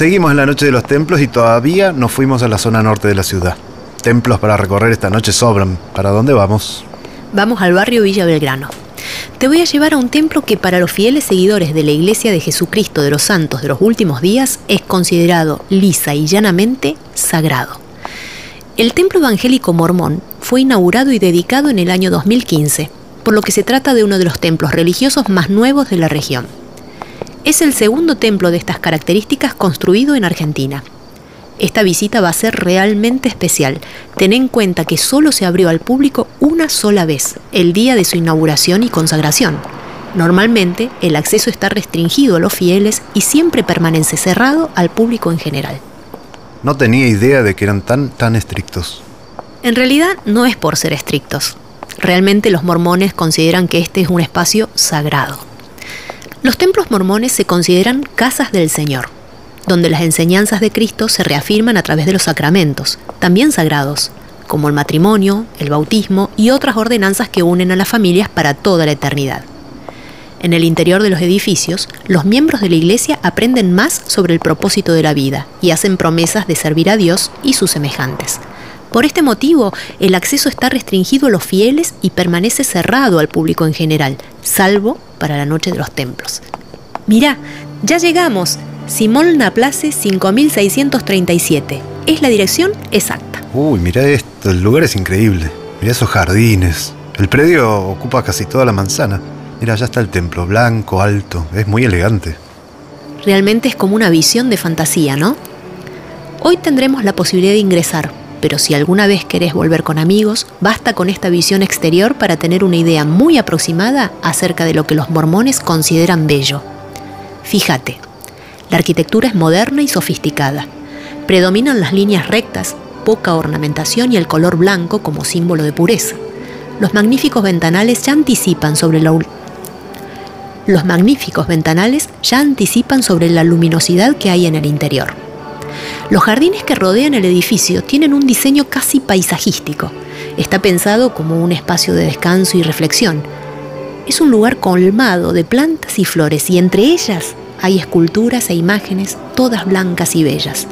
Seguimos en la noche de los templos y todavía no fuimos a la zona norte de la ciudad. Templos para recorrer esta noche sobran. ¿Para dónde vamos? Vamos al barrio Villa Belgrano. Te voy a llevar a un templo que para los fieles seguidores de la Iglesia de Jesucristo de los Santos de los últimos días es considerado lisa y llanamente sagrado. El templo evangélico mormón fue inaugurado y dedicado en el año 2015, por lo que se trata de uno de los templos religiosos más nuevos de la región. Es el segundo templo de estas características construido en Argentina. Esta visita va a ser realmente especial. Ten en cuenta que solo se abrió al público una sola vez, el día de su inauguración y consagración. Normalmente el acceso está restringido a los fieles y siempre permanece cerrado al público en general. No tenía idea de que eran tan, tan estrictos. En realidad no es por ser estrictos. Realmente los mormones consideran que este es un espacio sagrado. Los templos mormones se consideran casas del Señor, donde las enseñanzas de Cristo se reafirman a través de los sacramentos, también sagrados, como el matrimonio, el bautismo y otras ordenanzas que unen a las familias para toda la eternidad. En el interior de los edificios, los miembros de la iglesia aprenden más sobre el propósito de la vida y hacen promesas de servir a Dios y sus semejantes. Por este motivo, el acceso está restringido a los fieles y permanece cerrado al público en general, salvo para la noche de los templos. Mirá, ya llegamos. Simón Naplace 5637. Es la dirección exacta. Uy, mira esto, el lugar es increíble. Mira esos jardines. El predio ocupa casi toda la manzana. Mira, allá está el templo, blanco, alto, es muy elegante. Realmente es como una visión de fantasía, ¿no? Hoy tendremos la posibilidad de ingresar, pero si alguna vez querés volver con amigos, basta con esta visión exterior para tener una idea muy aproximada acerca de lo que los mormones consideran bello. Fíjate, la arquitectura es moderna y sofisticada. Predominan las líneas rectas, poca ornamentación y el color blanco como símbolo de pureza. Los magníficos ventanales ya anticipan sobre la los magníficos ventanales ya anticipan sobre la luminosidad que hay en el interior. Los jardines que rodean el edificio tienen un diseño casi paisajístico. Está pensado como un espacio de descanso y reflexión. Es un lugar colmado de plantas y flores y entre ellas hay esculturas e imágenes todas blancas y bellas.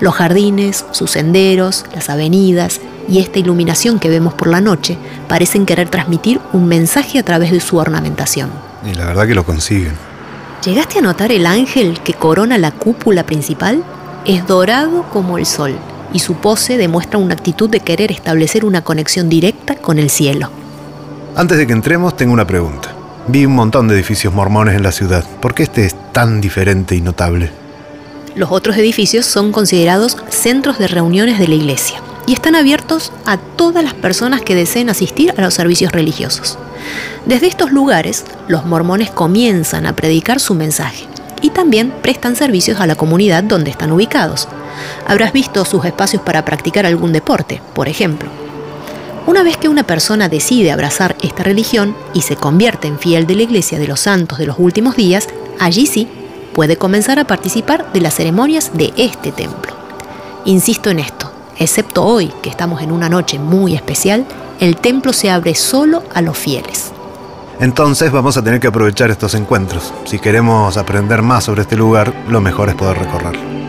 Los jardines, sus senderos, las avenidas y esta iluminación que vemos por la noche parecen querer transmitir un mensaje a través de su ornamentación. Y la verdad que lo consiguen. ¿Llegaste a notar el ángel que corona la cúpula principal? Es dorado como el sol y su pose demuestra una actitud de querer establecer una conexión directa con el cielo. Antes de que entremos, tengo una pregunta. Vi un montón de edificios mormones en la ciudad. ¿Por qué este es tan diferente y notable? Los otros edificios son considerados centros de reuniones de la iglesia y están abiertos a todas las personas que deseen asistir a los servicios religiosos. Desde estos lugares, los mormones comienzan a predicar su mensaje y también prestan servicios a la comunidad donde están ubicados. Habrás visto sus espacios para practicar algún deporte, por ejemplo. Una vez que una persona decide abrazar esta religión y se convierte en fiel de la Iglesia de los Santos de los últimos días, allí sí puede comenzar a participar de las ceremonias de este templo. Insisto en esto, excepto hoy, que estamos en una noche muy especial, el templo se abre solo a los fieles. Entonces vamos a tener que aprovechar estos encuentros. Si queremos aprender más sobre este lugar, lo mejor es poder recorrerlo.